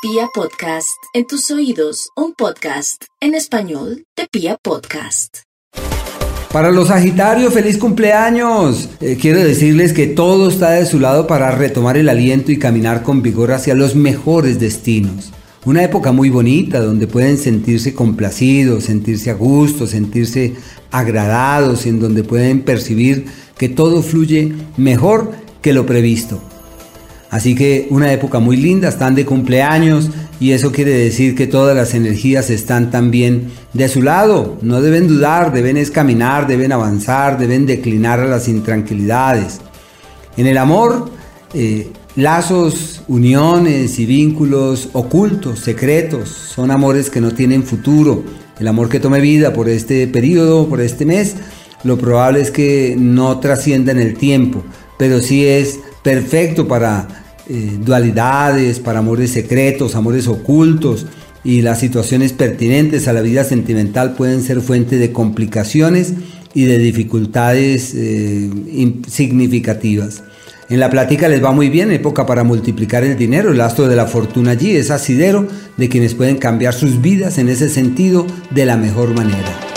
Pia Podcast, en tus oídos, un podcast en español de Pia Podcast. Para los Sagitarios, feliz cumpleaños. Eh, quiero decirles que todo está de su lado para retomar el aliento y caminar con vigor hacia los mejores destinos. Una época muy bonita donde pueden sentirse complacidos, sentirse a gusto, sentirse agradados, en donde pueden percibir que todo fluye mejor que lo previsto. Así que una época muy linda, están de cumpleaños y eso quiere decir que todas las energías están también de su lado. No deben dudar, deben caminar, deben avanzar, deben declinar a las intranquilidades. En el amor, eh, lazos, uniones y vínculos ocultos, secretos, son amores que no tienen futuro. El amor que tome vida por este periodo, por este mes, lo probable es que no trascienda en el tiempo, pero sí es perfecto para eh, dualidades, para amores secretos, amores ocultos y las situaciones pertinentes a la vida sentimental pueden ser fuente de complicaciones y de dificultades eh, significativas. En la plática les va muy bien, época para multiplicar el dinero, el astro de la fortuna allí es asidero de quienes pueden cambiar sus vidas en ese sentido de la mejor manera.